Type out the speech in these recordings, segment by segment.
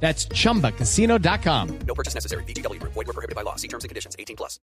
That's chumbacasino.com. No purchase necessary. BGW. Void were prohibited by law. See terms and conditions. 18 plus.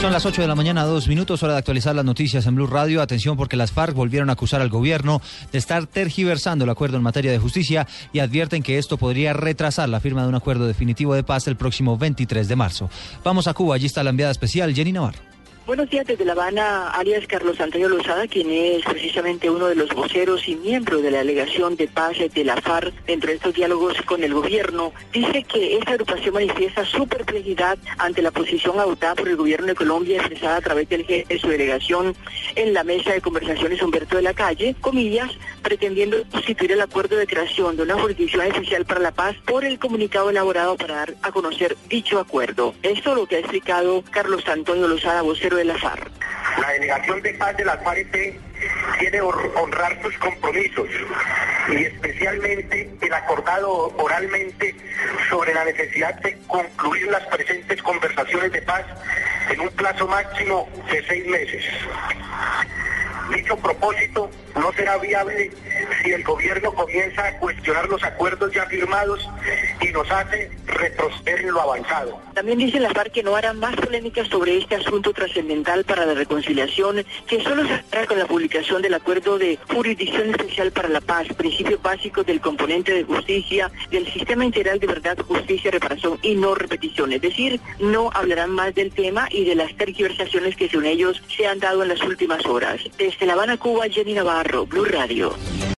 Son las 8 de la mañana, dos minutos, hora de actualizar las noticias en Blue Radio. Atención porque las FARC volvieron a acusar al gobierno de estar tergiversando el acuerdo en materia de justicia y advierten que esto podría retrasar la firma de un acuerdo definitivo de paz el próximo 23 de marzo. Vamos a Cuba, allí está la enviada especial Jenny Navarro. Buenos días desde La Habana, alias Carlos Antonio Lozada, quien es precisamente uno de los voceros y miembro de la delegación de paz de la FARC dentro de estos diálogos con el gobierno, dice que esta agrupación manifiesta su perplejidad ante la posición adoptada por el gobierno de Colombia expresada a través del jefe de su delegación en la mesa de conversaciones Humberto de la Calle, comillas, pretendiendo constituir el acuerdo de creación de una jurisdicción especial para la paz por el comunicado elaborado para dar a conocer dicho acuerdo. Esto es lo que ha explicado Carlos Antonio Lozada, vocero de la FARC. La delegación de paz de la FARC quiere honrar sus compromisos y especialmente el acordado oralmente sobre la necesidad de concluir las presentes conversaciones de paz en un plazo máximo de seis meses. Dicho propósito no será viable si el gobierno comienza a cuestionar los acuerdos ya firmados y nos hace retroceder en lo avanzado. También dice la FARC que no hará más polémicas sobre este asunto trascendental para la reconciliación, que solo se hará con la publicación del acuerdo de jurisdicción especial para la paz, principios básicos del componente de justicia, del sistema integral de verdad, justicia, reparación y no repetición. Es decir, no hablarán más del tema y de las tergiversaciones que según ellos se han dado en las últimas horas. Desde La Habana, Cuba, Jenny Navarro, Blue Radio.